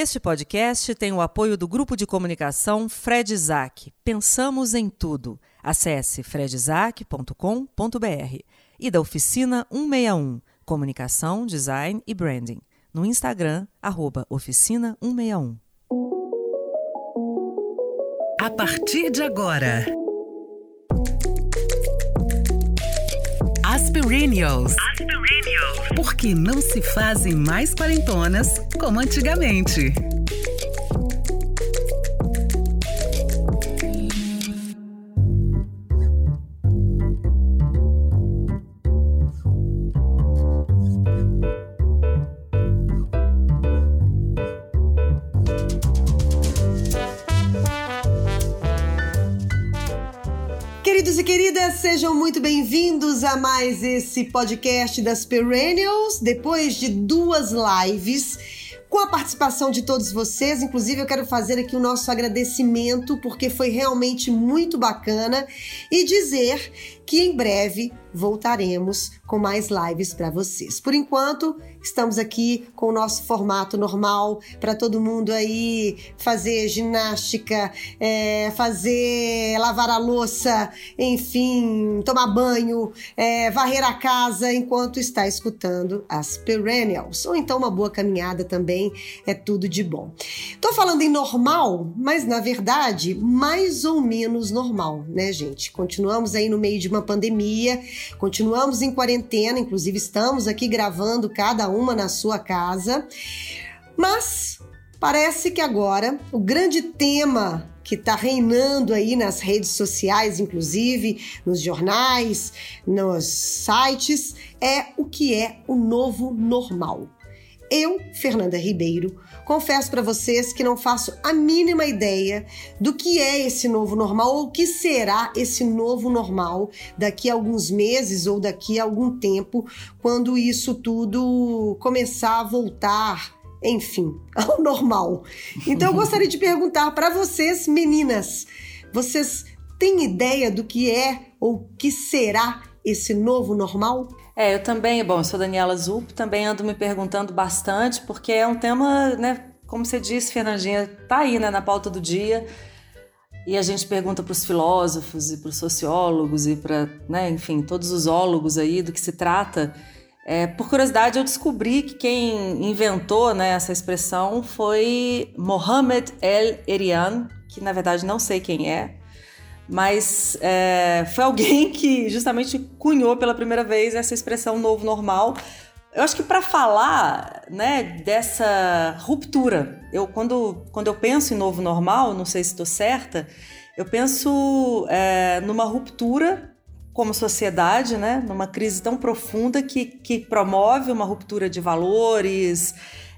Este podcast tem o apoio do grupo de comunicação Fred Isaac. Pensamos em tudo. Acesse fredisaac.com.br e da oficina 161, comunicação, design e branding. No Instagram, oficina 161. A partir de agora. Aspirinios. Aspirinios. Porque não se fazem mais quarentonas como antigamente. Sejam muito bem-vindos a mais esse podcast das Perennials. Depois de duas lives com a participação de todos vocês. Inclusive, eu quero fazer aqui o nosso agradecimento, porque foi realmente muito bacana, e dizer que em breve voltaremos com mais lives para vocês. Por enquanto, estamos aqui com o nosso formato normal para todo mundo aí fazer ginástica, é, fazer lavar a louça, enfim, tomar banho, é, varrer a casa enquanto está escutando as perennials, ou então uma boa caminhada também é tudo de bom. Tô falando em normal, mas na verdade mais ou menos normal, né, gente? Continuamos aí no meio de uma uma pandemia, continuamos em quarentena, inclusive estamos aqui gravando cada uma na sua casa, mas parece que agora o grande tema que está reinando aí nas redes sociais, inclusive nos jornais, nos sites, é o que é o novo normal. Eu, Fernanda Ribeiro, confesso para vocês que não faço a mínima ideia do que é esse novo normal ou o que será esse novo normal daqui a alguns meses ou daqui a algum tempo, quando isso tudo começar a voltar, enfim, ao normal. Então eu gostaria de perguntar para vocês, meninas, vocês têm ideia do que é ou que será esse novo normal? É, eu também, bom, eu sou Daniela Zup, também ando me perguntando bastante, porque é um tema, né, como você disse, Fernandinha, tá aí, né, na pauta do dia. E a gente pergunta para os filósofos e para os sociólogos e para, né, enfim, todos os ólogos aí do que se trata. É, por curiosidade, eu descobri que quem inventou né, essa expressão foi Mohamed El-Erian, que na verdade não sei quem é, mas é, foi alguém que justamente cunhou pela primeira vez essa expressão novo normal. Eu acho que para falar né, dessa ruptura, eu quando, quando eu penso em novo normal, não sei se estou certa, eu penso é, numa ruptura como sociedade, né, numa crise tão profunda que, que promove uma ruptura de valores,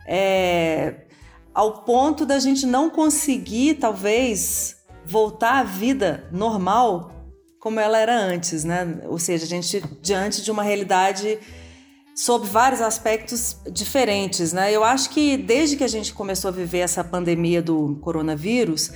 é, ao ponto da gente não conseguir, talvez, voltar à vida normal como ela era antes, né? Ou seja, a gente diante de uma realidade sob vários aspectos diferentes, né? Eu acho que desde que a gente começou a viver essa pandemia do coronavírus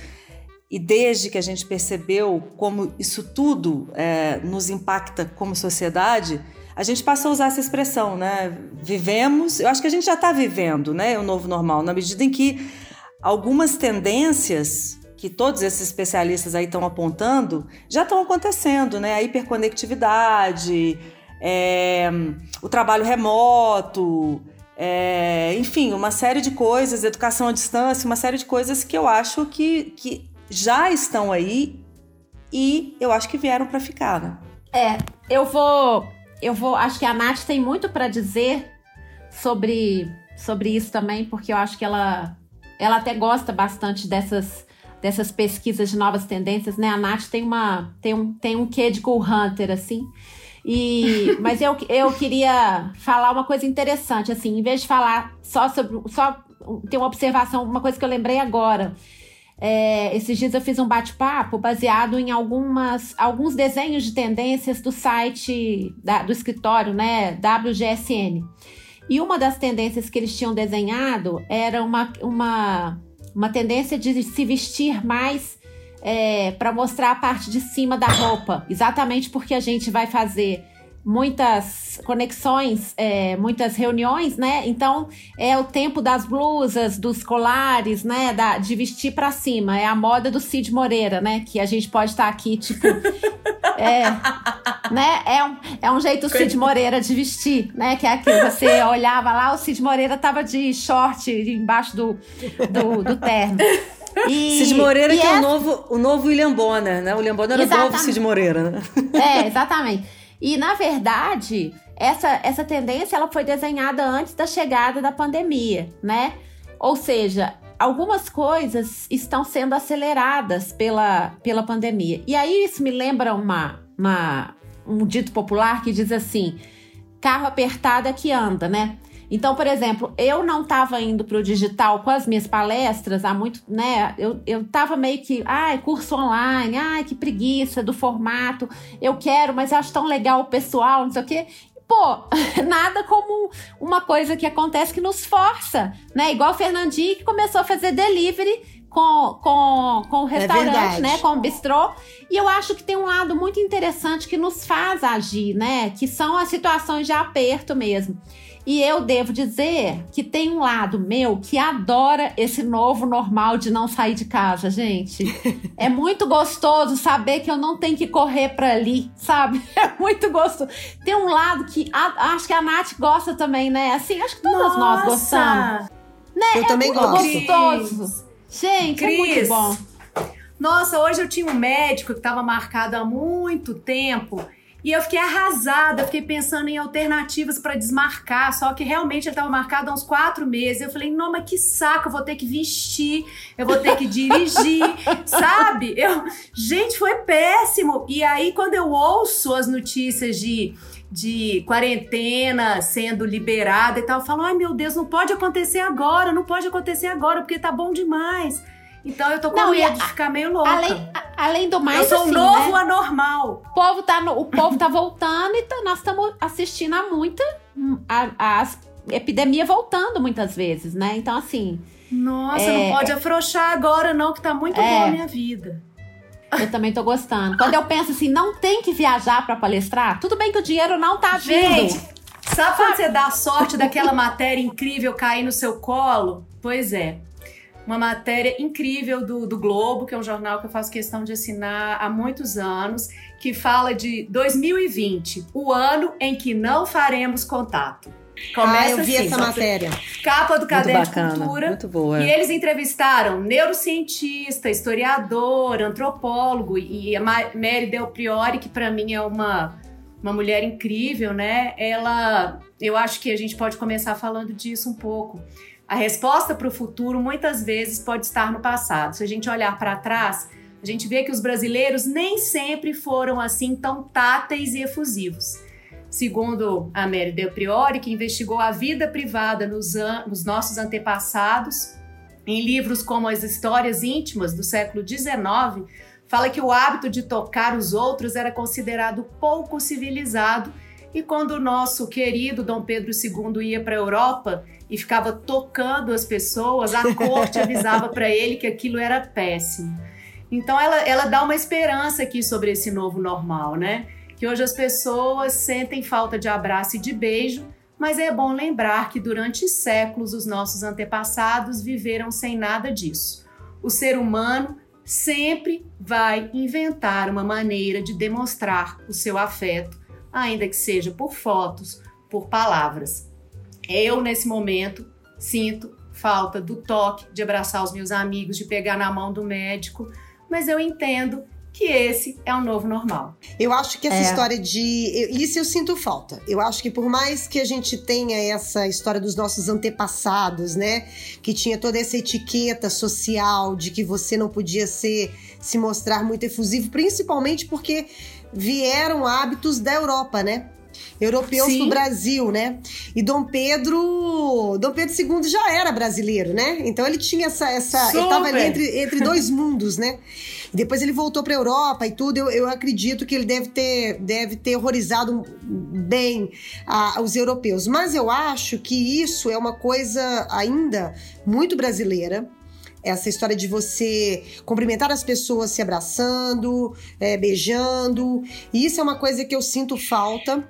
e desde que a gente percebeu como isso tudo é, nos impacta como sociedade, a gente passou a usar essa expressão, né? Vivemos, eu acho que a gente já está vivendo, né? O novo normal, na medida em que algumas tendências que todos esses especialistas aí estão apontando já estão acontecendo, né? A hiperconectividade, é, o trabalho remoto, é, enfim, uma série de coisas, educação à distância, uma série de coisas que eu acho que, que já estão aí e eu acho que vieram para ficar, né? É, eu vou, eu vou, acho que a Nath tem muito para dizer sobre sobre isso também, porque eu acho que ela ela até gosta bastante dessas dessas pesquisas de novas tendências, né? A Nath tem, uma, tem, um, tem um quê de Cool Hunter, assim. E, mas eu, eu queria falar uma coisa interessante, assim, em vez de falar só sobre. Só ter uma observação, uma coisa que eu lembrei agora. É, esses dias eu fiz um bate-papo baseado em algumas, alguns desenhos de tendências do site da, do escritório, né, WGSN. E uma das tendências que eles tinham desenhado era uma, uma uma tendência de se vestir mais é, para mostrar a parte de cima da roupa, exatamente porque a gente vai fazer muitas conexões, é, muitas reuniões, né? Então é o tempo das blusas, dos colares, né? Da, de vestir para cima. É a moda do Cid Moreira, né? Que a gente pode estar tá aqui, tipo. é, né? é, um, é um jeito Cid Moreira de vestir, né? Que é aquilo. Você olhava lá, o Cid Moreira tava de short embaixo do, do, do terno. E, Cid Moreira, que é, é o, novo, o novo William Bonner, né? O William Bonner era o novo Cid Moreira, né? É, exatamente. E, na verdade, essa, essa tendência ela foi desenhada antes da chegada da pandemia, né? Ou seja, algumas coisas estão sendo aceleradas pela, pela pandemia. E aí isso me lembra uma, uma, um dito popular que diz assim: carro apertado é que anda, né? Então, por exemplo, eu não estava indo para o digital com as minhas palestras há muito, né? Eu, eu tava meio que, ai, curso online, ai, que preguiça do formato, eu quero, mas eu acho tão legal o pessoal, não sei o quê. Pô, nada como uma coisa que acontece que nos força, né? Igual o Fernandinho que começou a fazer delivery com, com, com o é restaurante, é né? Com o bistrô. E eu acho que tem um lado muito interessante que nos faz agir, né? Que são as situações de aperto mesmo. E eu devo dizer que tem um lado meu que adora esse novo normal de não sair de casa, gente. É muito gostoso saber que eu não tenho que correr para ali, sabe? É muito gostoso. Tem um lado que a, acho que a Nath gosta também, né? Assim, acho que todas Nossa. nós gostamos. Né? Eu é também muito gosto. gostoso. Gente, Cris. é muito bom. Nossa, hoje eu tinha um médico que estava marcado há muito tempo e eu fiquei arrasada, fiquei pensando em alternativas para desmarcar, só que realmente ele estava marcado há uns quatro meses. Eu falei, não, mas que saco, eu vou ter que vestir, eu vou ter que dirigir, sabe? Eu, gente, foi péssimo. E aí, quando eu ouço as notícias de de quarentena sendo liberada e tal, eu falo, ai meu Deus, não pode acontecer agora, não pode acontecer agora, porque tá bom demais. Então eu tô com não, medo a, de ficar meio louca. Além, além do mais, eu sou assim, novo né? anormal. O povo tá, no, o povo tá voltando e tá, nós estamos assistindo a muita a, a, epidemia voltando muitas vezes, né? Então assim. Nossa, é, não pode afrouxar agora não, que tá muito é, boa a minha vida. Eu também tô gostando. Quando eu penso assim, não tem que viajar para palestrar, tudo bem que o dinheiro não tá vindo. Gente, sabe quando você dá a sorte daquela matéria incrível cair no seu colo? Pois é uma matéria incrível do, do Globo, que é um jornal que eu faço questão de assinar há muitos anos, que fala de 2020, o ano em que não faremos contato. Começa ah, eu vi assim, essa matéria. Capa do Caderno de Cultura. Muito boa. E eles entrevistaram neurocientista, historiador, antropólogo e a Mary Del Priori, que para mim é uma, uma mulher incrível, né? Ela, eu acho que a gente pode começar falando disso um pouco. A resposta para o futuro muitas vezes pode estar no passado. Se a gente olhar para trás, a gente vê que os brasileiros nem sempre foram assim tão táteis e efusivos. Segundo a Mary Del Priori, que investigou a vida privada nos, nos nossos antepassados, em livros como As Histórias Íntimas do século XIX, fala que o hábito de tocar os outros era considerado pouco civilizado e quando o nosso querido Dom Pedro II ia para a Europa, e ficava tocando as pessoas, a corte avisava para ele que aquilo era péssimo. Então ela, ela dá uma esperança aqui sobre esse novo normal, né? Que hoje as pessoas sentem falta de abraço e de beijo, mas é bom lembrar que durante séculos os nossos antepassados viveram sem nada disso. O ser humano sempre vai inventar uma maneira de demonstrar o seu afeto, ainda que seja por fotos, por palavras. Eu, nesse momento, sinto falta do toque, de abraçar os meus amigos, de pegar na mão do médico, mas eu entendo que esse é o novo normal. Eu acho que essa é. história de. Isso eu sinto falta. Eu acho que por mais que a gente tenha essa história dos nossos antepassados, né? Que tinha toda essa etiqueta social de que você não podia ser se mostrar muito efusivo, principalmente porque vieram hábitos da Europa, né? europeus Sim. pro Brasil, né? E Dom Pedro, Dom Pedro II já era brasileiro, né? Então ele tinha essa, essa ele tava ali entre, entre dois mundos, né? E depois ele voltou para Europa e tudo. Eu, eu acredito que ele deve ter, deve ter horrorizado bem a, os europeus. Mas eu acho que isso é uma coisa ainda muito brasileira essa história de você cumprimentar as pessoas se abraçando, é, beijando. E isso é uma coisa que eu sinto falta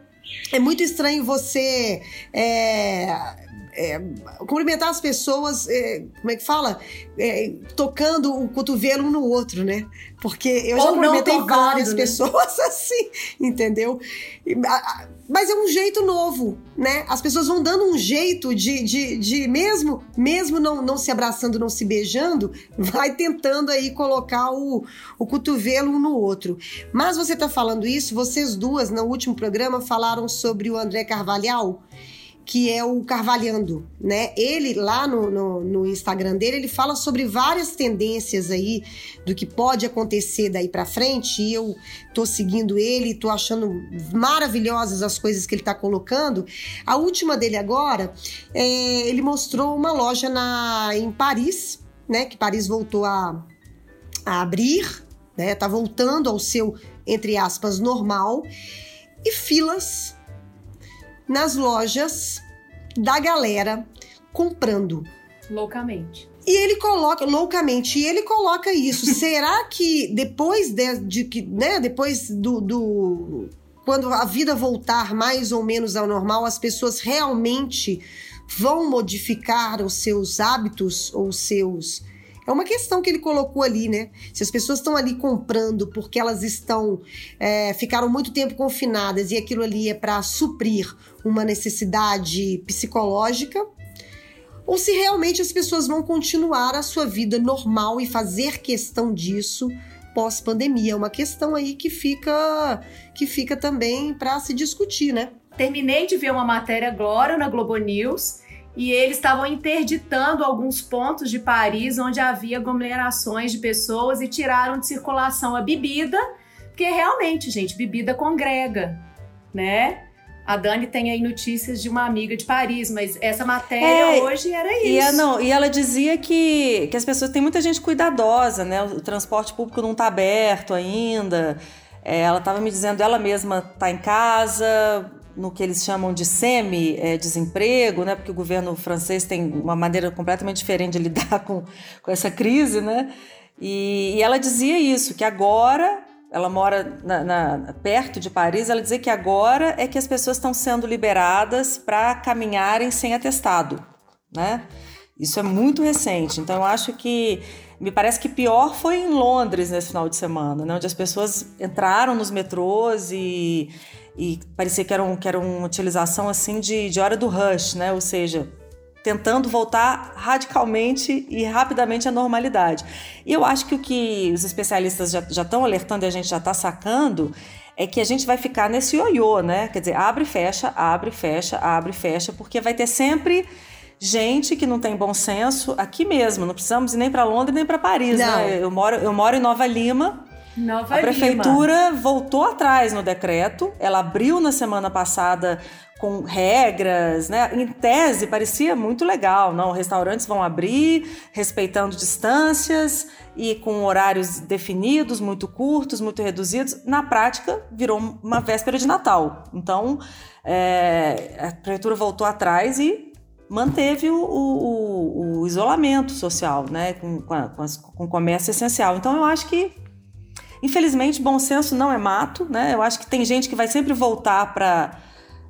é muito estranho você é, é, cumprimentar as pessoas, é, como é que fala? É, tocando o cotovelo um no outro, né? Porque eu Ou já cumprimentei várias né? pessoas assim, entendeu? Mas é um jeito novo, né? As pessoas vão dando um jeito de, de, de mesmo, mesmo não, não se abraçando, não se beijando, vai tentando aí colocar o, o cotovelo um no outro. Mas você tá falando isso, vocês duas, no último programa, falaram sobre o André Carvalhal que é o Carvalhando, né? Ele lá no, no, no, Instagram dele, ele fala sobre várias tendências aí do que pode acontecer daí para frente. E eu tô seguindo ele, tô achando maravilhosas as coisas que ele tá colocando. A última dele agora, é, ele mostrou uma loja na, em Paris, né? Que Paris voltou a, a abrir, né? Tá voltando ao seu, entre aspas, normal. E filas nas lojas da galera comprando. Loucamente. E ele coloca, loucamente, e ele coloca isso. Será que depois de, que, né, depois do, do. Quando a vida voltar mais ou menos ao normal, as pessoas realmente vão modificar os seus hábitos ou seus é uma questão que ele colocou ali, né? Se as pessoas estão ali comprando porque elas estão é, ficaram muito tempo confinadas e aquilo ali é para suprir uma necessidade psicológica, ou se realmente as pessoas vão continuar a sua vida normal e fazer questão disso pós-pandemia. É uma questão aí que fica que fica também para se discutir, né? Terminei de ver uma matéria agora na Globo News e eles estavam interditando alguns pontos de Paris onde havia aglomerações de pessoas e tiraram de circulação a bebida, porque realmente, gente, bebida congrega, né? A Dani tem aí notícias de uma amiga de Paris, mas essa matéria é, hoje era isso. E, não, e ela dizia que, que as pessoas. Tem muita gente cuidadosa, né? O transporte público não está aberto ainda. É, ela estava me dizendo, ela mesma está em casa, no que eles chamam de semi-desemprego, né? Porque o governo francês tem uma maneira completamente diferente de lidar com, com essa crise, né? E, e ela dizia isso, que agora ela mora na, na, perto de Paris, ela dizia que agora é que as pessoas estão sendo liberadas para caminharem sem atestado, né? Isso é muito recente. Então eu acho que me parece que pior foi em Londres nesse final de semana, né? onde as pessoas entraram nos metrôs e e parecia que era, um, que era uma utilização assim de, de hora do rush, né? Ou seja, tentando voltar radicalmente e rapidamente à normalidade. E eu acho que o que os especialistas já estão alertando e a gente já está sacando é que a gente vai ficar nesse ioiô, né? Quer dizer, abre, fecha, abre, fecha, abre, fecha, porque vai ter sempre gente que não tem bom senso aqui mesmo. Não precisamos ir nem para Londres nem para Paris, né? não. né? Eu moro, eu moro em Nova Lima Nova a prefeitura Lima. voltou atrás no decreto. Ela abriu na semana passada com regras, né? Em tese parecia muito legal, não? Restaurantes vão abrir respeitando distâncias e com horários definidos, muito curtos, muito reduzidos. Na prática, virou uma véspera de Natal. Então, é, a prefeitura voltou atrás e manteve o, o, o isolamento social, né? Com, com, a, com o comércio essencial. Então, eu acho que Infelizmente, bom senso não é mato, né? Eu acho que tem gente que vai sempre voltar para.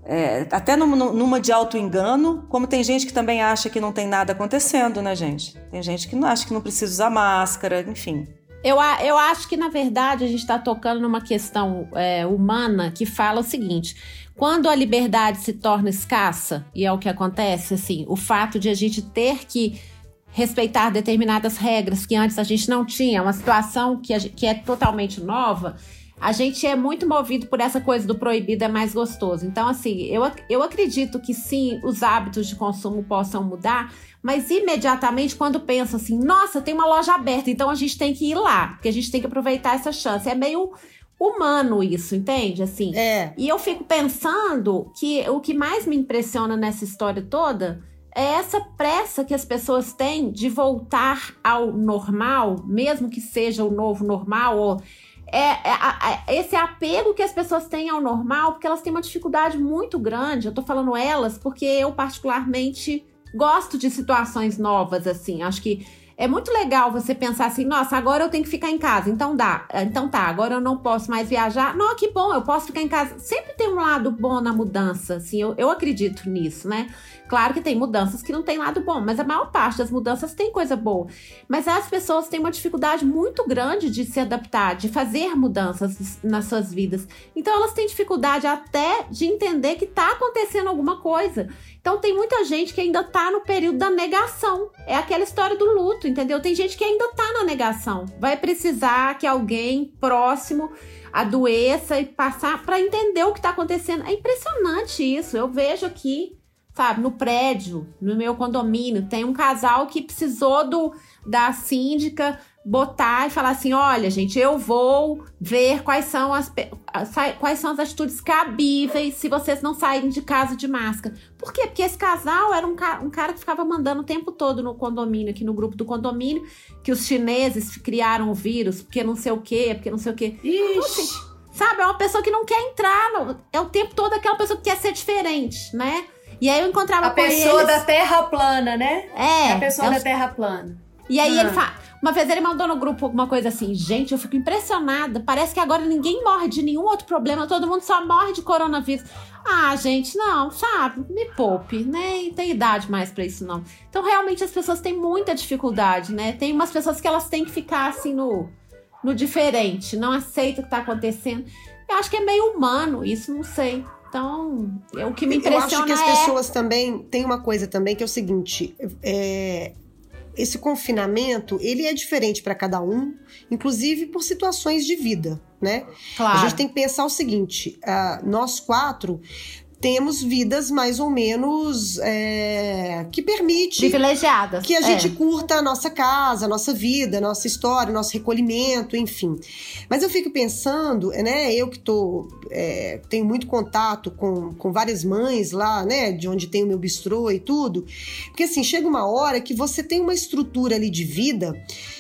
É, até numa, numa de auto-engano, como tem gente que também acha que não tem nada acontecendo, né, gente? Tem gente que não acha que não precisa usar máscara, enfim. Eu, eu acho que, na verdade, a gente está tocando numa questão é, humana que fala o seguinte: quando a liberdade se torna escassa, e é o que acontece, assim, o fato de a gente ter que respeitar determinadas regras que antes a gente não tinha, uma situação que, gente, que é totalmente nova, a gente é muito movido por essa coisa do proibido é mais gostoso. Então, assim, eu, eu acredito que sim, os hábitos de consumo possam mudar, mas imediatamente quando pensa assim, nossa, tem uma loja aberta, então a gente tem que ir lá, porque a gente tem que aproveitar essa chance. É meio humano isso, entende? Assim. É. E eu fico pensando que o que mais me impressiona nessa história toda é essa pressa que as pessoas têm de voltar ao normal, mesmo que seja o novo normal, ou é, é, é, esse apego que as pessoas têm ao normal, porque elas têm uma dificuldade muito grande. Eu tô falando elas porque eu, particularmente, gosto de situações novas, assim. Acho que é muito legal você pensar assim, nossa, agora eu tenho que ficar em casa, então dá, então tá, agora eu não posso mais viajar. Não, que bom, eu posso ficar em casa. Sempre tem um lado bom na mudança, assim, eu, eu acredito nisso, né? Claro que tem mudanças que não tem lado bom, mas a maior parte das mudanças tem coisa boa. Mas as pessoas têm uma dificuldade muito grande de se adaptar, de fazer mudanças nas suas vidas. Então elas têm dificuldade até de entender que tá acontecendo alguma coisa. Então tem muita gente que ainda tá no período da negação. É aquela história do luto, entendeu? Tem gente que ainda tá na negação. Vai precisar que alguém próximo adoeça e passar para entender o que tá acontecendo. É impressionante isso. Eu vejo aqui sabe, no prédio, no meu condomínio, tem um casal que precisou do da síndica botar e falar assim: olha, gente, eu vou ver quais são as, quais são as atitudes cabíveis se vocês não saírem de casa de máscara. Por quê? Porque esse casal era um, ca um cara que ficava mandando o tempo todo no condomínio, aqui no grupo do condomínio, que os chineses criaram o vírus, porque não sei o quê, porque não sei o quê. Então, assim, sabe, é uma pessoa que não quer entrar, no, é o tempo todo aquela pessoa que quer ser diferente, né? E aí eu encontrava a com eles... A pessoa da terra plana, né? É. é a pessoa da terra plana. E aí ele fala. Uma vez ele mandou no grupo alguma coisa assim, gente, eu fico impressionada. Parece que agora ninguém morre de nenhum outro problema, todo mundo só morre de coronavírus. Ah, gente, não, sabe? Me poupe, nem tem idade mais para isso, não. Então, realmente, as pessoas têm muita dificuldade, né? Tem umas pessoas que elas têm que ficar assim no, no diferente, não aceita o que tá acontecendo. Eu acho que é meio humano isso, não sei. Então, é o que me impressiona Eu acho que as é... pessoas também tem uma coisa também que é o seguinte, é, esse confinamento ele é diferente para cada um, inclusive por situações de vida, né? Claro. A gente tem que pensar o seguinte: uh, nós quatro temos vidas mais ou menos é, que permite privilegiadas que a gente é. curta a nossa casa, a nossa vida, a nossa história, nosso recolhimento, enfim. Mas eu fico pensando, né? Eu que tô é, tenho muito contato com, com várias mães lá, né? De onde tem o meu bistrô e tudo, porque assim chega uma hora que você tem uma estrutura ali de vida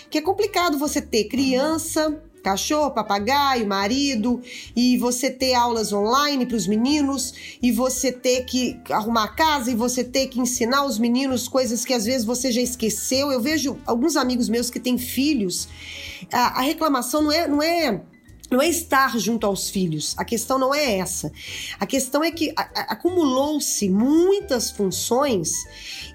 que é complicado você ter criança cachorro, papagaio, marido, e você ter aulas online para os meninos, e você ter que arrumar a casa, e você ter que ensinar os meninos coisas que às vezes você já esqueceu. Eu vejo alguns amigos meus que têm filhos, a, a reclamação não é, não é não é estar junto aos filhos, a questão não é essa. A questão é que acumulou-se muitas funções.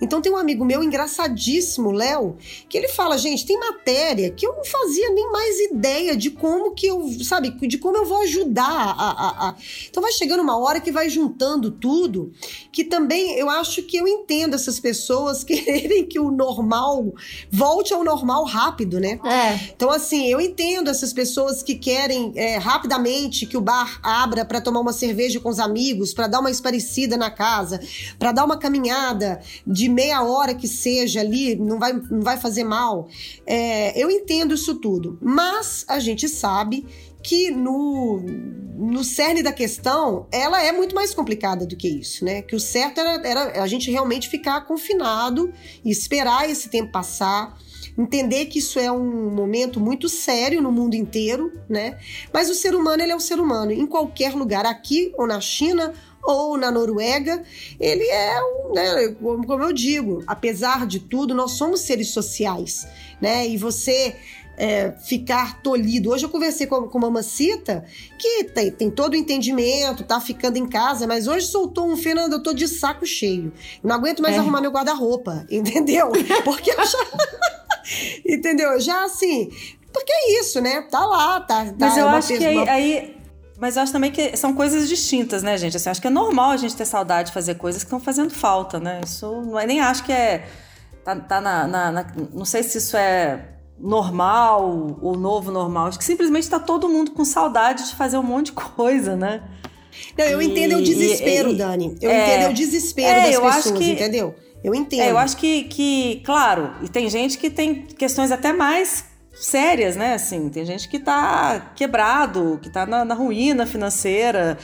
Então tem um amigo meu engraçadíssimo, Léo, que ele fala, gente, tem matéria que eu não fazia nem mais ideia de como que eu, sabe, de como eu vou ajudar a, a, a... Então vai chegando uma hora que vai juntando tudo, que também eu acho que eu entendo essas pessoas quererem que o normal volte ao normal rápido, né? É. Então assim, eu entendo essas pessoas que querem é, rapidamente que o bar abra para tomar uma cerveja com os amigos, para dar uma esparecida na casa, para dar uma caminhada de meia hora que seja ali, não vai, não vai fazer mal. É, eu entendo isso tudo, mas a gente sabe que no, no cerne da questão, ela é muito mais complicada do que isso, né? Que o certo era, era a gente realmente ficar confinado e esperar esse tempo passar entender que isso é um momento muito sério no mundo inteiro, né? Mas o ser humano, ele é o ser humano, em qualquer lugar, aqui ou na China ou na Noruega, ele é um, né, como eu digo, apesar de tudo, nós somos seres sociais, né? E você é, ficar tolhido. Hoje eu conversei com, com uma mamacita que tem, tem todo o entendimento, tá ficando em casa, mas hoje soltou um Fernando, eu tô de saco cheio. Não aguento mais é. arrumar meu guarda-roupa, entendeu? Porque eu já. Entendeu? Já assim, porque é isso, né? Tá lá, tá. tá Mas eu acho que aí, aí, Mas eu acho também que são coisas distintas, né, gente? Assim, acho que é normal a gente ter saudade de fazer coisas que estão fazendo falta, né? Isso não é, nem acho que é. Tá, tá na, na, na, Não sei se isso é normal ou novo normal. Acho que simplesmente está todo mundo com saudade de fazer um monte de coisa, né? Não, eu e, entendo o desespero, e, Dani. Eu é, entendo o desespero é, das pessoas, que, entendeu? Eu entendo. É, eu acho que, que, claro, e tem gente que tem questões até mais sérias, né? Assim, tem gente que tá quebrado, que tá na, na ruína financeira.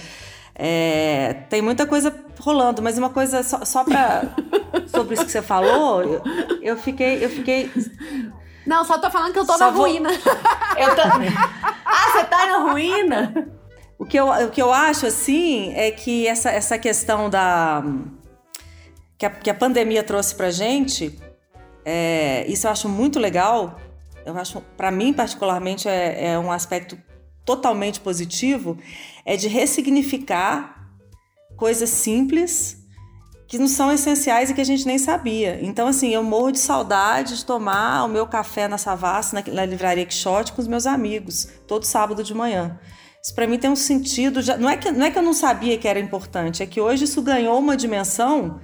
É, tem muita coisa rolando, mas uma coisa só, só para sobre isso que você falou, eu, eu, fiquei, eu fiquei. Não, só tô falando que eu tô só na vou... ruína. Eu tô... ah, você tá na ruína? O que, eu, o que eu acho assim é que essa, essa questão da que a, que a pandemia trouxe pra gente é, isso eu acho muito legal. Eu acho, para mim particularmente, é, é um aspecto totalmente positivo, é de ressignificar coisas simples que não são essenciais e que a gente nem sabia. Então, assim, eu morro de saudade de tomar o meu café na Savassi, na, na livraria Quixote, com os meus amigos, todo sábado de manhã. Isso para mim tem um sentido. Já, não, é que, não é que eu não sabia que era importante, é que hoje isso ganhou uma dimensão.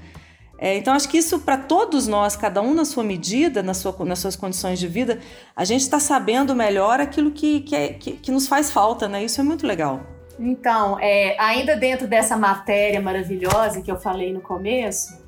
É, então, acho que isso para todos nós, cada um na sua medida, na sua, nas suas condições de vida, a gente está sabendo melhor aquilo que, que, é, que, que nos faz falta, né? Isso é muito legal. Então, é, ainda dentro dessa matéria maravilhosa que eu falei no começo,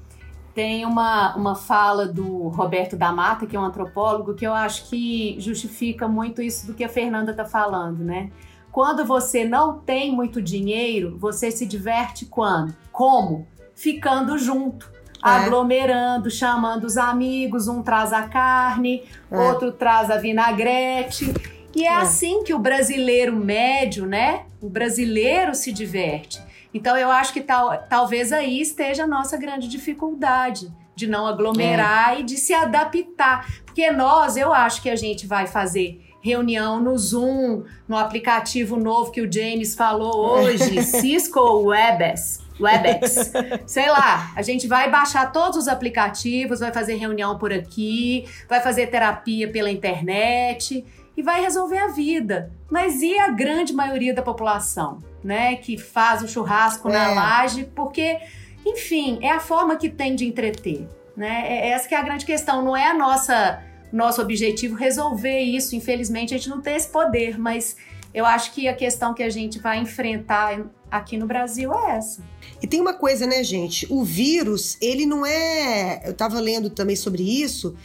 tem uma, uma fala do Roberto da Mata, que é um antropólogo, que eu acho que justifica muito isso do que a Fernanda está falando, né? Quando você não tem muito dinheiro, você se diverte quando? Como? Ficando junto. Aglomerando, chamando os amigos, um traz a carne, é. outro traz a vinagrete. E é, é, assim que o brasileiro médio, né? O brasileiro se diverte. Então eu acho que tal, talvez aí esteja a nossa grande dificuldade de não aglomerar é. e de se adaptar. Porque nós, eu acho que a gente vai fazer reunião no Zoom, no aplicativo novo que o James falou hoje, Cisco Webex. Webex. Sei lá, a gente vai baixar todos os aplicativos, vai fazer reunião por aqui, vai fazer terapia pela internet e vai resolver a vida. Mas e a grande maioria da população, né, que faz o churrasco é. na laje, porque, enfim, é a forma que tem de entreter, né? É, essa que é a grande questão, não é a nossa nosso objetivo resolver isso. Infelizmente, a gente não tem esse poder, mas eu acho que a questão que a gente vai enfrentar aqui no Brasil é essa. E tem uma coisa, né, gente? O vírus, ele não é. Eu tava lendo também sobre isso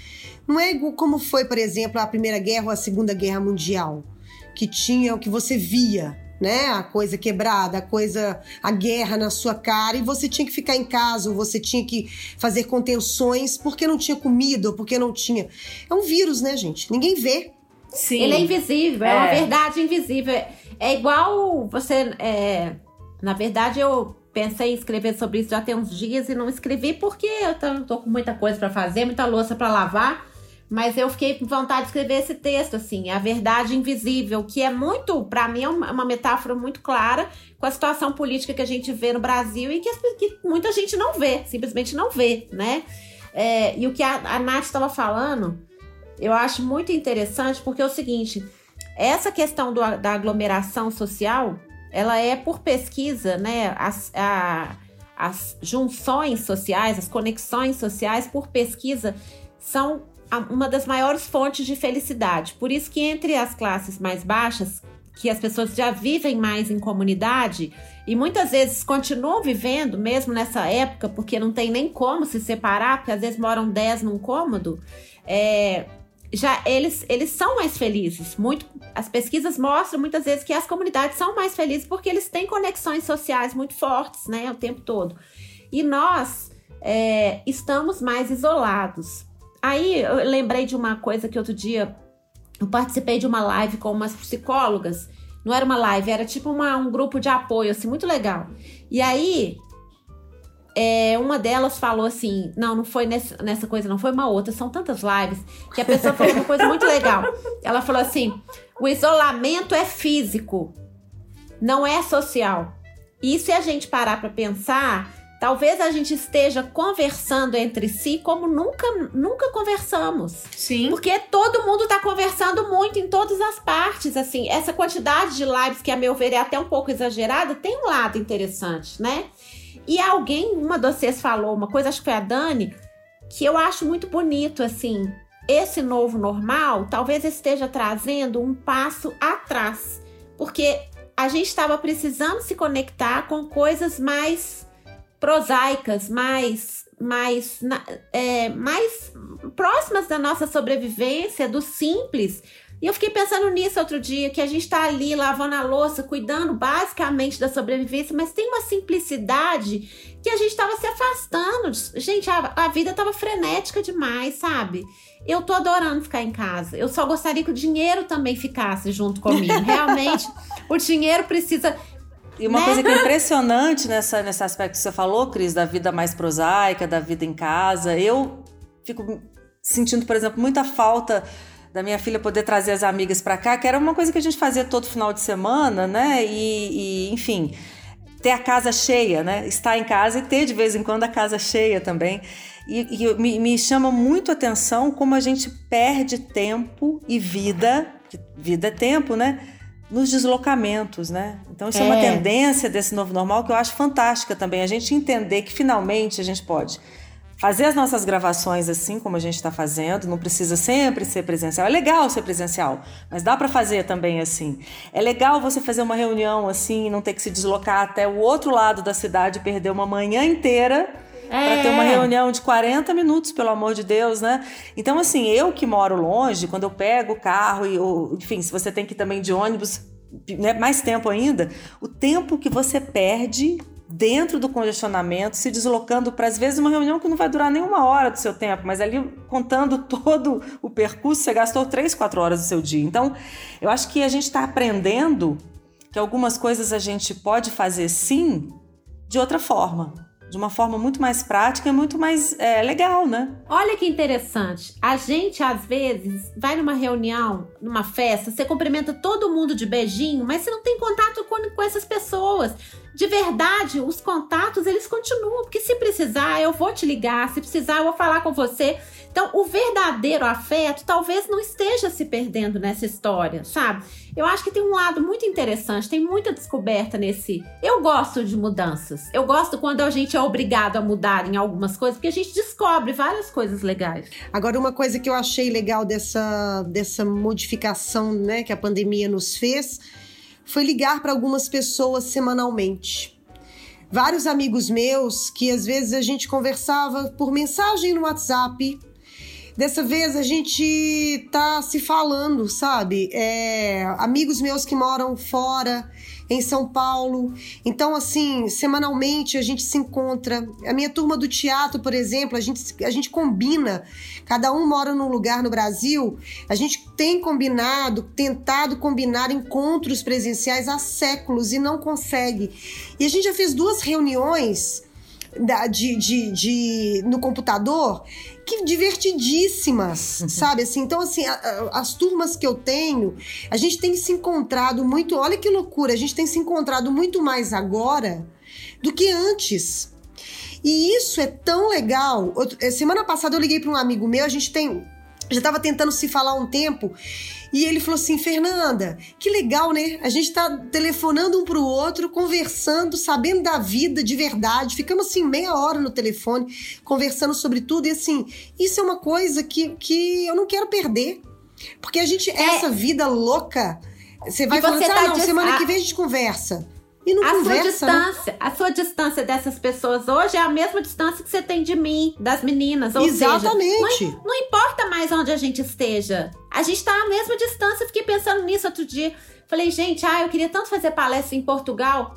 não é como foi, por exemplo, a Primeira Guerra ou a Segunda Guerra Mundial, que tinha o que você via, né? A coisa quebrada, a coisa, a guerra na sua cara e você tinha que ficar em casa, ou você tinha que fazer contenções porque não tinha comida ou porque não tinha. É um vírus, né, gente? Ninguém vê. Sim. Ele é invisível, é, é uma verdade invisível. É igual você. É... Na verdade, eu pensei em escrever sobre isso já tem uns dias e não escrevi porque eu tô, tô com muita coisa para fazer, muita louça para lavar. Mas eu fiquei com vontade de escrever esse texto, assim, a verdade invisível, que é muito, para mim, é uma metáfora muito clara com a situação política que a gente vê no Brasil e que, que muita gente não vê, simplesmente não vê, né? É, e o que a, a Nath estava falando, eu acho muito interessante, porque é o seguinte: essa questão do, da aglomeração social, ela é por pesquisa, né? As, a, as junções sociais, as conexões sociais, por pesquisa, são uma das maiores fontes de felicidade. Por isso que entre as classes mais baixas, que as pessoas já vivem mais em comunidade e muitas vezes continuam vivendo, mesmo nessa época, porque não tem nem como se separar, porque às vezes moram 10 num cômodo, é, já eles, eles são mais felizes. Muito, as pesquisas mostram muitas vezes que as comunidades são mais felizes porque eles têm conexões sociais muito fortes, né, o tempo todo. E nós é, estamos mais isolados. Aí eu lembrei de uma coisa que outro dia eu participei de uma live com umas psicólogas. Não era uma live, era tipo uma, um grupo de apoio, assim, muito legal. E aí, é, uma delas falou assim: não, não foi nessa, nessa coisa, não foi uma outra, são tantas lives, que a pessoa falou uma coisa muito legal. Ela falou assim: o isolamento é físico, não é social. E se a gente parar para pensar, Talvez a gente esteja conversando entre si como nunca, nunca conversamos. Sim. Porque todo mundo está conversando muito em todas as partes. Assim, essa quantidade de lives que, a meu ver, é até um pouco exagerada, tem um lado interessante, né? E alguém, uma de vocês falou uma coisa, acho que foi a Dani, que eu acho muito bonito, assim. Esse novo normal talvez esteja trazendo um passo atrás. Porque a gente estava precisando se conectar com coisas mais prosaicas, mais, mais, é, mais próximas da nossa sobrevivência, do simples. E eu fiquei pensando nisso outro dia, que a gente está ali lavando a louça, cuidando basicamente da sobrevivência, mas tem uma simplicidade que a gente estava se afastando. Gente, a, a vida estava frenética demais, sabe? Eu tô adorando ficar em casa. Eu só gostaria que o dinheiro também ficasse junto comigo. Realmente, o dinheiro precisa. E uma né? coisa que é impressionante nessa, nesse aspecto que você falou, Cris, da vida mais prosaica, da vida em casa, eu fico sentindo, por exemplo, muita falta da minha filha poder trazer as amigas para cá, que era uma coisa que a gente fazia todo final de semana, né? E, e, enfim, ter a casa cheia, né? Estar em casa e ter de vez em quando a casa cheia também. E, e me, me chama muito a atenção como a gente perde tempo e vida, vida é tempo, né? Nos deslocamentos, né? Então, isso é. é uma tendência desse novo normal que eu acho fantástica também. A gente entender que finalmente a gente pode fazer as nossas gravações assim como a gente está fazendo, não precisa sempre ser presencial. É legal ser presencial, mas dá para fazer também assim. É legal você fazer uma reunião assim não ter que se deslocar até o outro lado da cidade e perder uma manhã inteira é. para ter uma reunião de 40 minutos, pelo amor de Deus, né? Então, assim, eu que moro longe, quando eu pego o carro e, ou, enfim, se você tem que ir também de ônibus, né, mais tempo ainda, o tempo que você perde dentro do congestionamento, se deslocando para às vezes uma reunião que não vai durar nem uma hora do seu tempo, mas ali contando todo o percurso, você gastou três, quatro horas do seu dia. Então, eu acho que a gente está aprendendo que algumas coisas a gente pode fazer sim de outra forma de uma forma muito mais prática e muito mais é, legal, né? Olha que interessante. A gente, às vezes, vai numa reunião, numa festa, você cumprimenta todo mundo de beijinho, mas você não tem contato com, com essas pessoas. De verdade, os contatos, eles continuam, porque se precisar, eu vou te ligar, se precisar, eu vou falar com você. Então, o verdadeiro afeto talvez não esteja se perdendo nessa história, sabe? Eu acho que tem um lado muito interessante, tem muita descoberta nesse. Eu gosto de mudanças. Eu gosto quando a gente é obrigado a mudar em algumas coisas, porque a gente descobre várias coisas legais. Agora, uma coisa que eu achei legal dessa, dessa modificação né, que a pandemia nos fez foi ligar para algumas pessoas semanalmente vários amigos meus que às vezes a gente conversava por mensagem no WhatsApp Dessa vez a gente tá se falando, sabe? É, amigos meus que moram fora, em São Paulo. Então, assim, semanalmente a gente se encontra. A minha turma do teatro, por exemplo, a gente, a gente combina. Cada um mora num lugar no Brasil. A gente tem combinado, tentado combinar encontros presenciais há séculos e não consegue. E a gente já fez duas reuniões de, de, de, no computador que divertidíssimas, sabe? Assim, então, assim, a, a, as turmas que eu tenho, a gente tem se encontrado muito. Olha que loucura, a gente tem se encontrado muito mais agora do que antes. E isso é tão legal. Eh, semana passada eu liguei para um amigo meu, a gente tem. Já estava tentando se falar um tempo. E ele falou assim: Fernanda, que legal, né? A gente tá telefonando um pro outro, conversando, sabendo da vida de verdade. Ficamos assim meia hora no telefone, conversando sobre tudo. E assim, isso é uma coisa que, que eu não quero perder. Porque a gente, é. essa vida louca, você vai falando assim, tá ah, não, semana que vem a gente conversa. E não a conversa, sua né? distância, né? a sua distância dessas pessoas hoje é a mesma distância que você tem de mim, das meninas. Ou Exatamente. Seja, não, não, importa mais onde a gente esteja. A gente tá à mesma distância. Fiquei pensando nisso outro dia. Falei, gente, ah, eu queria tanto fazer palestra em Portugal.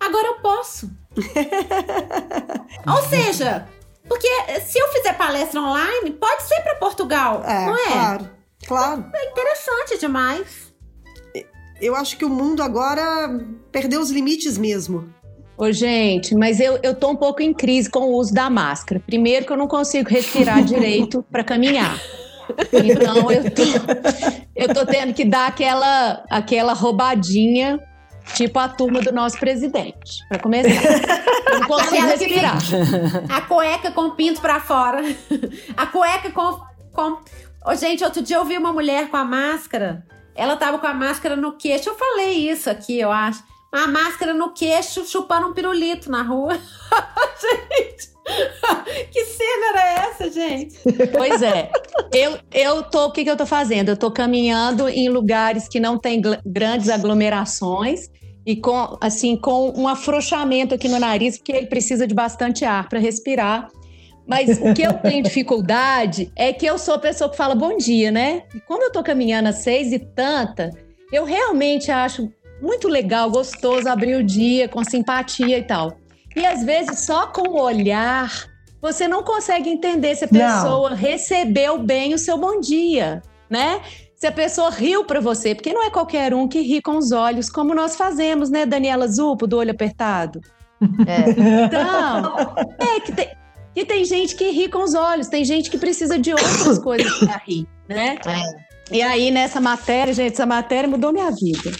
Agora eu posso. ou seja, porque se eu fizer palestra online, pode ser para Portugal, é, não é? Claro, claro. É interessante demais eu acho que o mundo agora perdeu os limites mesmo. Ô, gente, mas eu, eu tô um pouco em crise com o uso da máscara. Primeiro que eu não consigo respirar direito para caminhar. Então eu tô, eu tô tendo que dar aquela, aquela roubadinha, tipo a turma do nosso presidente, para começar. Eu não consigo respirar. A cueca com o pinto para fora. A cueca com. com... Ô, gente, outro dia eu vi uma mulher com a máscara ela tava com a máscara no queixo. Eu falei isso aqui, eu acho. A máscara no queixo, chupando um pirulito na rua. gente, que cena era essa, gente? Pois é. Eu, eu tô, o que, que eu tô fazendo? Eu tô caminhando em lugares que não tem grandes aglomerações e com assim com um afrouxamento aqui no nariz, porque ele precisa de bastante ar para respirar. Mas o que eu tenho dificuldade é que eu sou a pessoa que fala bom dia, né? E quando eu tô caminhando às seis e tanta, eu realmente acho muito legal, gostoso abrir o dia com simpatia e tal. E às vezes só com o olhar você não consegue entender se a pessoa não. recebeu bem o seu bom dia, né? Se a pessoa riu para você, porque não é qualquer um que ri com os olhos, como nós fazemos, né, Daniela Zupo, do olho apertado? É. Então, é que tem, E tem gente que ri com os olhos, tem gente que precisa de outras coisas para rir, né? É. E aí, nessa matéria, gente, essa matéria mudou minha vida.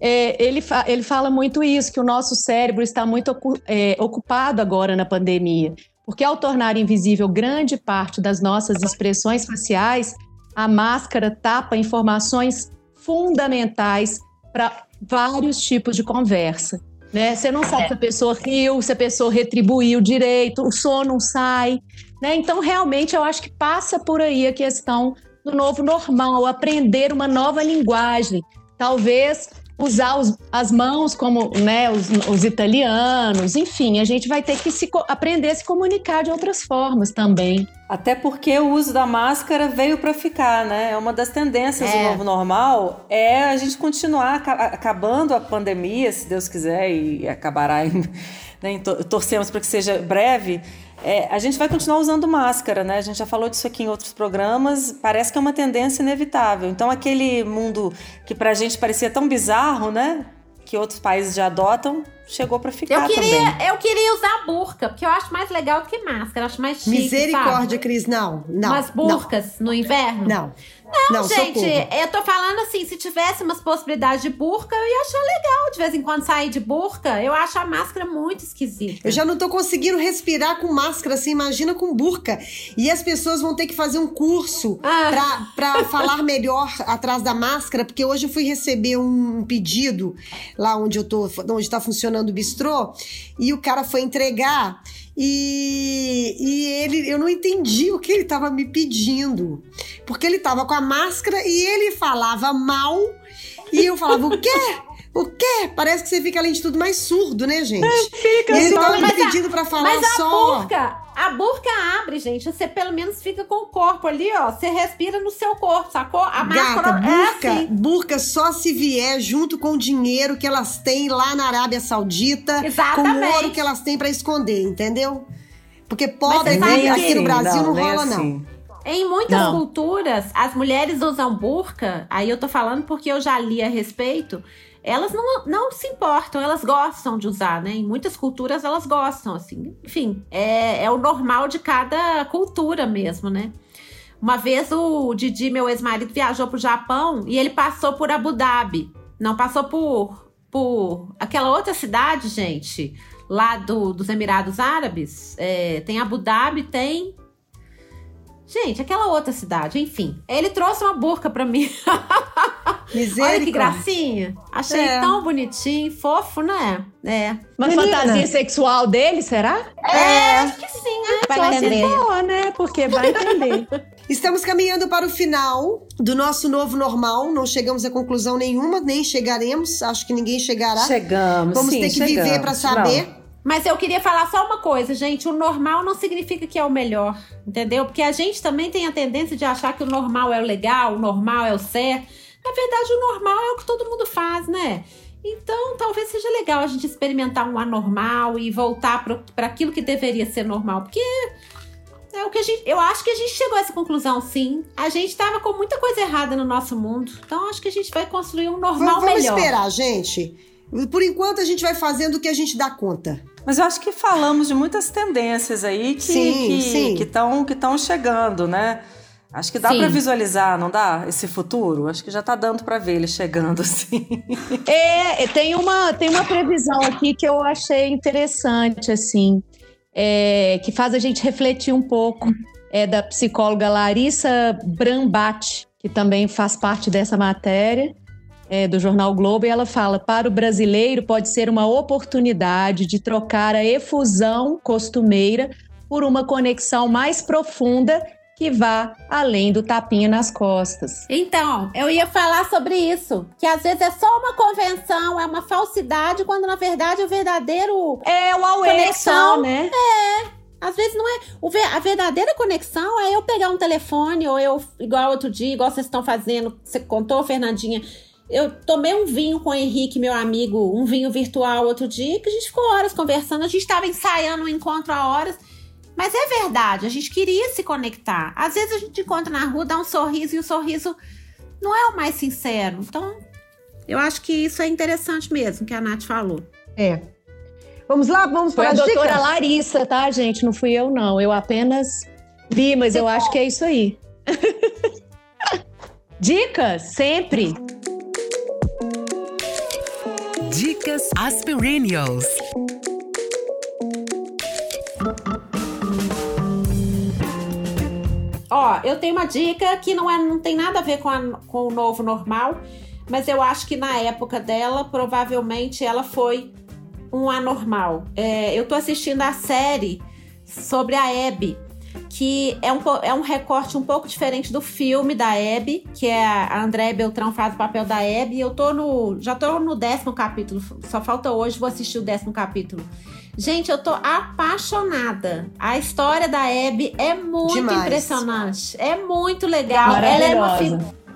É, ele, fa ele fala muito isso, que o nosso cérebro está muito ocu é, ocupado agora na pandemia. Porque ao tornar invisível grande parte das nossas expressões faciais, a máscara tapa informações fundamentais para vários tipos de conversa. Né? Você não sabe é. se a pessoa riu, se a pessoa retribuiu direito, o som não sai. Né? Então, realmente, eu acho que passa por aí a questão do novo normal, aprender uma nova linguagem. Talvez usar os, as mãos como né, os, os, italianos, enfim, a gente vai ter que se, aprender a se comunicar de outras formas também. Até porque o uso da máscara veio para ficar, né? É uma das tendências é. do novo normal é a gente continuar acabando a pandemia, se Deus quiser, e acabará em, né, torcemos para que seja breve é, a gente vai continuar usando máscara, né? A gente já falou disso aqui em outros programas. Parece que é uma tendência inevitável. Então, aquele mundo que pra gente parecia tão bizarro, né? Que outros países já adotam, chegou para ficar eu queria, também. Eu queria usar burca, porque eu acho mais legal do que máscara. Acho mais chique, Misericórdia, sabe? Cris, não. não Umas burcas não. no inverno? Não. Não, não gente, eu tô falando assim, se tivesse umas possibilidades de burca, eu ia achar legal de vez em quando sair de burca. Eu acho a máscara muito esquisita. Eu já não tô conseguindo respirar com máscara, assim, imagina com burca. E as pessoas vão ter que fazer um curso ah. pra, pra falar melhor atrás da máscara, porque hoje eu fui receber um pedido lá onde eu tô, onde tá funcionando o bistrô, e o cara foi entregar. E, e ele, eu não entendi o que ele estava me pedindo. Porque ele estava com a máscara e ele falava mal. E eu falava, o quê? O quê? Parece que você fica, além de tudo, mais surdo, né, gente? É, fica, e ele tava me pedindo pra falar mas só. A burca, a burca abre, gente. Você pelo menos fica com o corpo ali, ó. Você respira no seu corpo, sacou? A Gata, burca, é assim. burca só se vier junto com o dinheiro que elas têm lá na Arábia Saudita. Exatamente. Com o ouro que elas têm para esconder, entendeu? Porque pobre aqui, aqui no Brasil não, não rola, assim. não. Em muitas não. culturas, as mulheres usam burca. Aí eu tô falando porque eu já li a respeito elas não, não se importam, elas gostam de usar, né? Em muitas culturas elas gostam, assim. Enfim, é, é o normal de cada cultura mesmo, né? Uma vez o Didi, meu ex-marido, viajou pro Japão e ele passou por Abu Dhabi. Não passou por, por aquela outra cidade, gente, lá do, dos Emirados Árabes. É, tem Abu Dhabi, tem Gente, aquela outra cidade, enfim. Ele trouxe uma burca pra mim. Olha que gracinha. Achei é. tão bonitinho, fofo, né? É. Uma Menina. fantasia sexual dele, será? É, é. acho que sim, né? Vai entender. For, né? Porque vai entender. Estamos caminhando para o final do nosso novo normal. Não chegamos a conclusão nenhuma, nem chegaremos. Acho que ninguém chegará. Chegamos. Vamos sim, ter que chegamos. viver para saber. Não. Mas eu queria falar só uma coisa, gente. O normal não significa que é o melhor, entendeu? Porque a gente também tem a tendência de achar que o normal é o legal, o normal é o certo. Na verdade, o normal é o que todo mundo faz, né? Então, talvez seja legal a gente experimentar um anormal e voltar para aquilo que deveria ser normal. Porque é o que a gente. Eu acho que a gente chegou a essa conclusão, sim. A gente estava com muita coisa errada no nosso mundo. Então, acho que a gente vai construir um normal vamos, melhor. Vamos esperar, gente. Por enquanto, a gente vai fazendo o que a gente dá conta. Mas eu acho que falamos de muitas tendências aí que sim, que estão que que chegando, né? Acho que dá para visualizar, não dá? Esse futuro? Acho que já está dando para ver ele chegando, assim. É, tem uma, tem uma previsão aqui que eu achei interessante, assim, é, que faz a gente refletir um pouco. É da psicóloga Larissa Brambati, que também faz parte dessa matéria é, do jornal Globo, e ela fala: para o brasileiro pode ser uma oportunidade de trocar a efusão costumeira por uma conexão mais profunda que vá além do tapinha nas costas. Então, eu ia falar sobre isso, que às vezes é só uma convenção, é uma falsidade, quando na verdade o verdadeiro é o conexão, né? É. Às vezes não é. A verdadeira conexão é eu pegar um telefone, ou eu, igual outro dia, igual vocês estão fazendo, você contou, Fernandinha, eu tomei um vinho com o Henrique, meu amigo, um vinho virtual outro dia, que a gente ficou horas conversando, a gente estava ensaiando um encontro há horas. Mas é verdade, a gente queria se conectar. Às vezes a gente encontra na rua, dá um sorriso e o sorriso não é o mais sincero. Então, eu acho que isso é interessante mesmo, que a Nath falou. É. Vamos lá, vamos para a doutora dicas? Larissa, tá, gente? Não fui eu, não. Eu apenas vi, mas eu acho que é isso aí. Dicas, sempre. Dicas Aspirinials. Ó, eu tenho uma dica que não, é, não tem nada a ver com, a, com o novo normal, mas eu acho que na época dela, provavelmente ela foi um anormal. É, eu tô assistindo a série sobre a Abby, que é um, é um recorte um pouco diferente do filme da Abby, que é a André Beltrão faz o papel da Abby. Eu tô no. Já tô no décimo capítulo, só falta hoje, vou assistir o décimo capítulo. Gente, eu tô apaixonada. A história da Abby é muito Demais. impressionante. É muito legal. Ela era, uma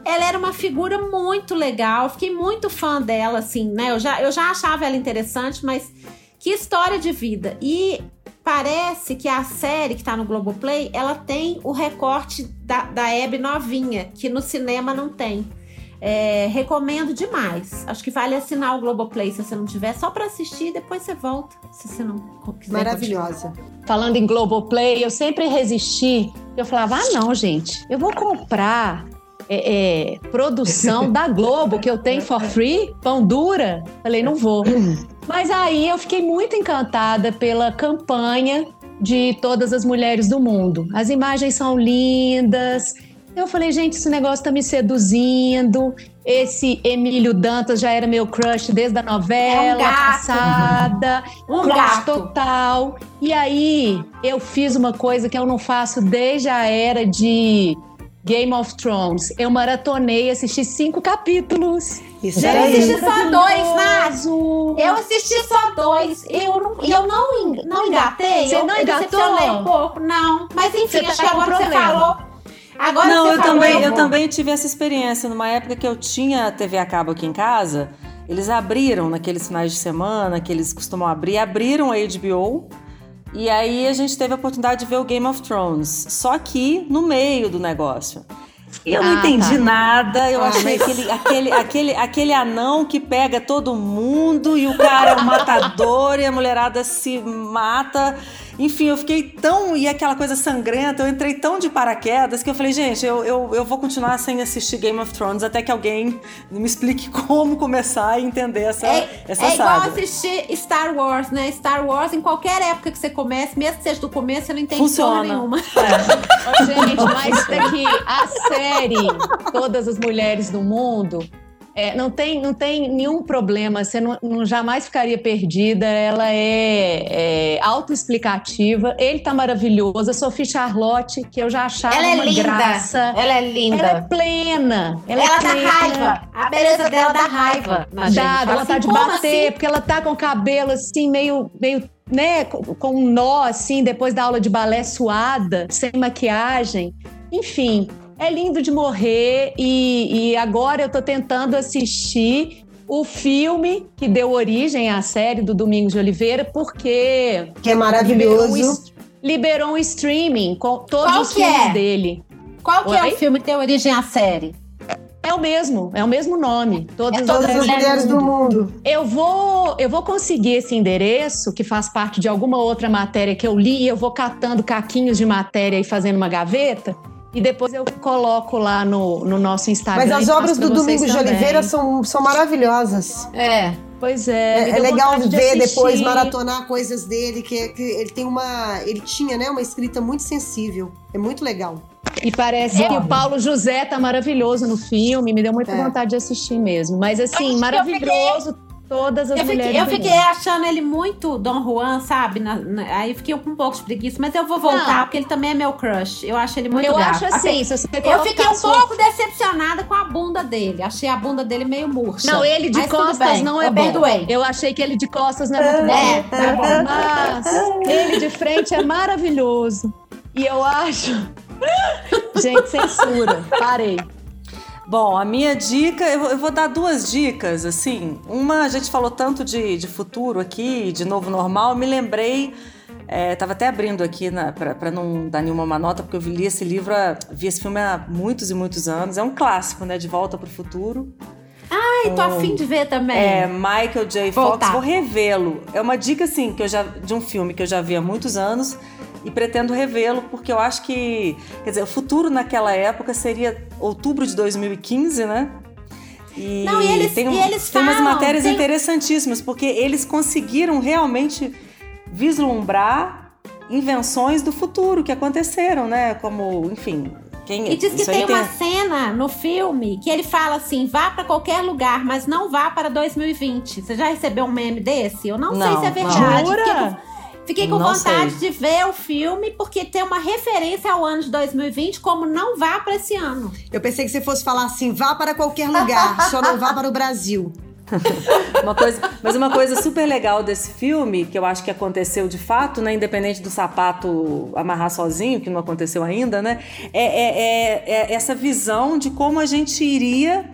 ela era uma figura muito legal. Fiquei muito fã dela, assim, né? Eu já, eu já achava ela interessante, mas que história de vida. E parece que a série que tá no Globoplay, ela tem o recorte da, da Abby novinha, que no cinema não tem. É, recomendo demais. Acho que vale assinar o Globoplay se você não tiver, só para assistir e depois você volta, se você não quiser. Maravilhosa. Continuar. Falando em Globoplay, eu sempre resisti. Eu falava, ah, não, gente, eu vou comprar é, é, produção da Globo que eu tenho for free, pão dura. Falei, não vou. Mas aí eu fiquei muito encantada pela campanha de todas as mulheres do mundo. As imagens são lindas, eu falei, gente, esse negócio tá me seduzindo. Esse Emílio Dantas já era meu crush desde a novela é um passada. Um crush gato. total. E aí, eu fiz uma coisa que eu não faço desde a era de Game of Thrones. Eu maratonei, assisti cinco capítulos. Isso eu assisti só dois, Nath. Eu assisti só dois. Eu não, eu não, não engatei. Você não engatou? um pouco, não. Mas enfim, tá acho que agora você falou Agora não, eu também, eu também tive essa experiência. Numa época que eu tinha TV a cabo aqui em casa, eles abriram naqueles finais de semana que eles costumam abrir, abriram a HBO. E aí a gente teve a oportunidade de ver o Game of Thrones. Só que no meio do negócio. Eu não ah, entendi tá. nada. Eu ah, achei mas... aquele, aquele, aquele, aquele anão que pega todo mundo e o cara é um matador e a mulherada se mata. Enfim, eu fiquei tão. E aquela coisa sangrenta, eu entrei tão de paraquedas que eu falei, gente, eu, eu, eu vou continuar sem assistir Game of Thrones até que alguém me explique como começar a entender essa, é, essa é saga. É igual assistir Star Wars, né? Star Wars, em qualquer época que você comece, mesmo que seja do começo, você não entende Funciona. nenhuma. É. gente, mas daqui a série Todas as Mulheres do Mundo é, não, tem, não tem nenhum problema, você não, não jamais ficaria perdida, ela é, é autoexplicativa, ele tá maravilhoso, a Sophie Charlotte, que eu já achava ela é uma linda. graça. Ela é linda. Ela é plena. Ela, ela é dá plena. raiva. A beleza dela dá raiva. Dá, ela assim, tá de bater, assim? porque ela tá com o cabelo assim, meio, meio né, com um nó assim, depois da aula de balé suada, sem maquiagem. Enfim, é lindo de morrer e, e agora eu tô tentando assistir o filme que deu origem à série do Domingos de Oliveira, porque. Que é maravilhoso. Liberou um, liberou um streaming com todos Qual os filmes é? dele. Qual que Oi? é o filme que deu origem à série? É o mesmo, é o mesmo nome. Todas, é todas as, mulheres, do mundo. Eu vou, eu vou conseguir esse endereço, que faz parte de alguma outra matéria que eu li, e eu vou catando caquinhos de matéria e fazendo uma gaveta. E depois eu coloco lá no, no nosso Instagram. Mas as obras do Domingos de Oliveira são, são maravilhosas. É, pois é. É, é legal ver de depois, maratonar coisas dele, que, que ele tem uma. Ele tinha, né, uma escrita muito sensível. É muito legal. E parece é. que o Paulo José tá maravilhoso no filme, me deu muita é. vontade de assistir mesmo. Mas assim, maravilhoso Todas as eu mulheres. Fiquei, eu fiquei achando ele muito Dom Juan, sabe? Na, na, aí fiquei com um pouco de preguiça, mas eu vou voltar, porque ele também é meu crush. Eu acho ele muito Eu gato. acho assim, se você Eu fiquei um sua... pouco decepcionada com a bunda dele. Achei a bunda dele meio murcha. Não, ele de costas não é eu bom. Perdoei. Eu achei que ele de costas não é muito é, bom. É, bom. Mas ele de frente é maravilhoso. E eu acho. Gente, censura. Parei. Bom, a minha dica, eu vou dar duas dicas, assim. Uma, a gente falou tanto de, de futuro aqui, de novo normal, eu me lembrei. É, tava até abrindo aqui para não dar nenhuma má nota, porque eu li esse livro, vi esse filme há muitos e muitos anos. É um clássico, né? De Volta para o Futuro. Ah, Ai, tô afim de ver também. É, Michael J. Fox, vou revê-lo. É uma dica, assim, que eu já, de um filme que eu já vi há muitos anos e pretendo revê-lo, porque eu acho que, quer dizer, o futuro naquela época seria outubro de 2015, né? E, Não, e eles, tem, um, e eles tem falam, umas matérias tem... interessantíssimas, porque eles conseguiram realmente vislumbrar invenções do futuro que aconteceram, né? Como, enfim, quem, e diz que tem, tem uma cena no filme que ele fala assim: vá para qualquer lugar, mas não vá para 2020. Você já recebeu um meme desse? Eu não, não sei se é verdade. Fiquei Fiquei com não vontade sei. de ver o filme, porque tem uma referência ao ano de 2020, como não vá para esse ano. Eu pensei que você fosse falar assim: vá para qualquer lugar, só não vá para o Brasil. uma coisa, mas uma coisa super legal desse filme, que eu acho que aconteceu de fato, né? Independente do sapato amarrar sozinho, que não aconteceu ainda, né? É, é, é, é essa visão de como a gente iria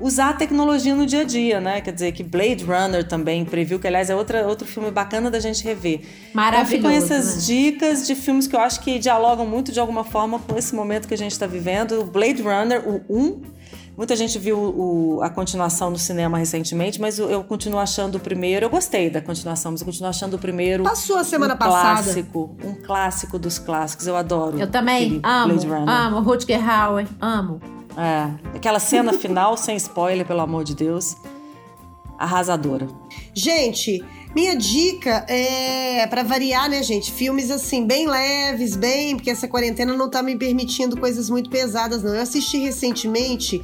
usar a tecnologia no dia a dia, né? Quer dizer, que Blade Runner também previu, que aliás é outra, outro filme bacana da gente rever. Maravilhoso. Então ficam essas né? dicas de filmes que eu acho que dialogam muito de alguma forma com esse momento que a gente está vivendo. O Blade Runner, o 1, Muita gente viu o, a continuação no cinema recentemente, mas eu, eu, continuo achando o primeiro. Eu gostei da continuação, mas eu continuo achando o primeiro. Passou a semana um passada. Clássico, um clássico dos clássicos. Eu adoro. Eu também amo. Blade Runner. Amo. Rutger Hauer. Amo. É, aquela cena final, sem spoiler, pelo amor de Deus, arrasadora. Gente, minha dica é para variar, né, gente? Filmes assim, bem leves, bem, porque essa quarentena não tá me permitindo coisas muito pesadas, não. Eu assisti recentemente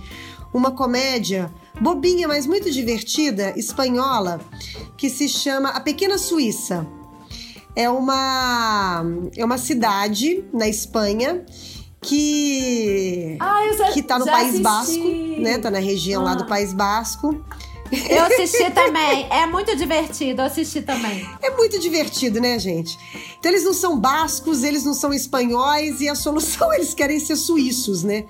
uma comédia bobinha, mas muito divertida, espanhola, que se chama A Pequena Suíça. É uma é uma cidade na Espanha que ah, já, que tá no País assisti. Basco, né? Tá na região ah. lá do ah. País Basco. Eu assisti também. É muito divertido, eu assisti também. É muito divertido, né, gente? Então eles não são bascos, eles não são espanhóis e a solução eles querem ser suíços, né?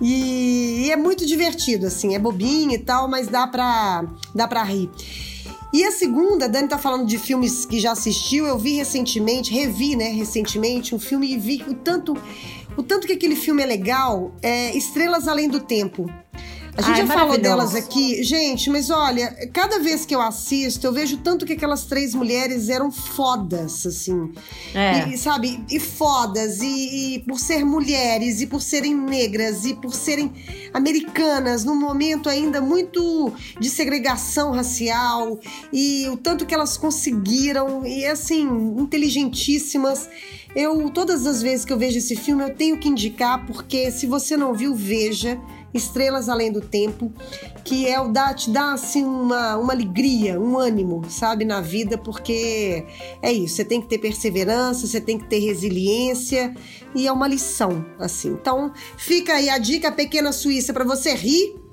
E, e é muito divertido, assim, é bobinho e tal, mas dá pra, dá pra rir. E a segunda, a Dani tá falando de filmes que já assistiu, eu vi recentemente, revi, né, recentemente, um filme e vi o tanto o tanto que aquele filme é legal é Estrelas Além do Tempo. A gente Ai, já falou delas aqui. Gente, mas olha, cada vez que eu assisto, eu vejo tanto que aquelas três mulheres eram fodas, assim. É. E, sabe? E fodas. E, e, por ser mulheres, e por serem negras, e por serem americanas, num momento ainda muito de segregação racial. E o tanto que elas conseguiram. E, assim, inteligentíssimas. Eu, todas as vezes que eu vejo esse filme, eu tenho que indicar, porque se você não viu, veja. Estrelas Além do Tempo, que é o dá, te dá assim uma, uma alegria, um ânimo, sabe, na vida, porque é isso, você tem que ter perseverança, você tem que ter resiliência e é uma lição, assim. Então, fica aí a dica Pequena Suíça para você rir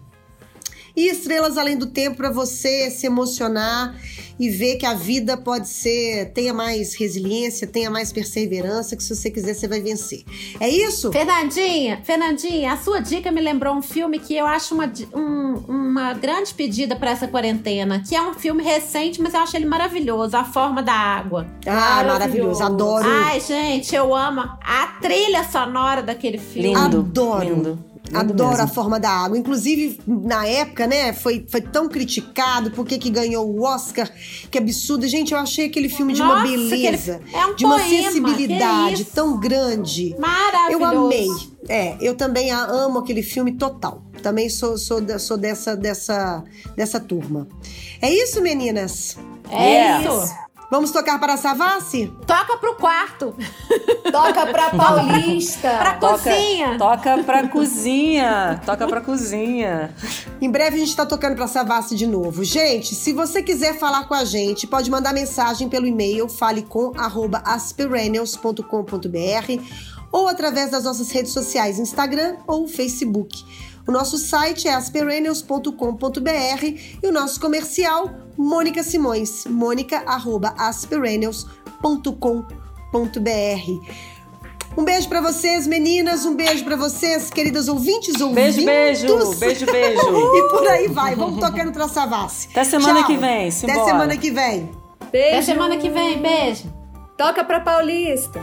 e Estrelas Além do Tempo para você se emocionar e ver que a vida pode ser, tenha mais resiliência, tenha mais perseverança, que se você quiser você vai vencer. É isso? Fernandinha, Fernandinha, a sua dica me lembrou um filme que eu acho uma, um, uma grande pedida para essa quarentena, que é um filme recente, mas eu acho ele maravilhoso, A Forma da Água. Ah, maravilhoso, maravilhoso. adoro. Ai, gente, eu amo a trilha sonora daquele filme. Lindo, adoro. Lindo. Adoro mesmo. a forma da água. Inclusive, na época, né, foi, foi tão criticado porque que ganhou o Oscar. Que absurdo. Gente, eu achei aquele filme de Nossa, uma beleza, é um de uma poema, sensibilidade tão grande. Maravilhoso. Eu amei. É, eu também amo aquele filme total. Também sou, sou, sou dessa, dessa, dessa turma. É isso, meninas? É isso. Vamos tocar para a Savassi? Toca pro quarto. Toca pra Paulista. pra toca, cozinha. Toca pra cozinha. Toca pra cozinha. Em breve a gente tá tocando pra Savassi de novo. Gente, se você quiser falar com a gente, pode mandar mensagem pelo e-mail falecom@asperennials.com.br ou através das nossas redes sociais, Instagram ou Facebook. O nosso site é asperennials.com.br e o nosso comercial, Mônica Simões, mônica.asperennials.com.br. Um beijo para vocês, meninas. Um beijo para vocês, queridas ouvintes, ouvintes. Beijo, beijo. Beijo, beijo. e por aí vai. Vamos tocando pra Savassi. Até semana Tchau. que vem. Simbora. Até semana que vem. Beijo. Até semana que vem. Beijo. Toca pra Paulista.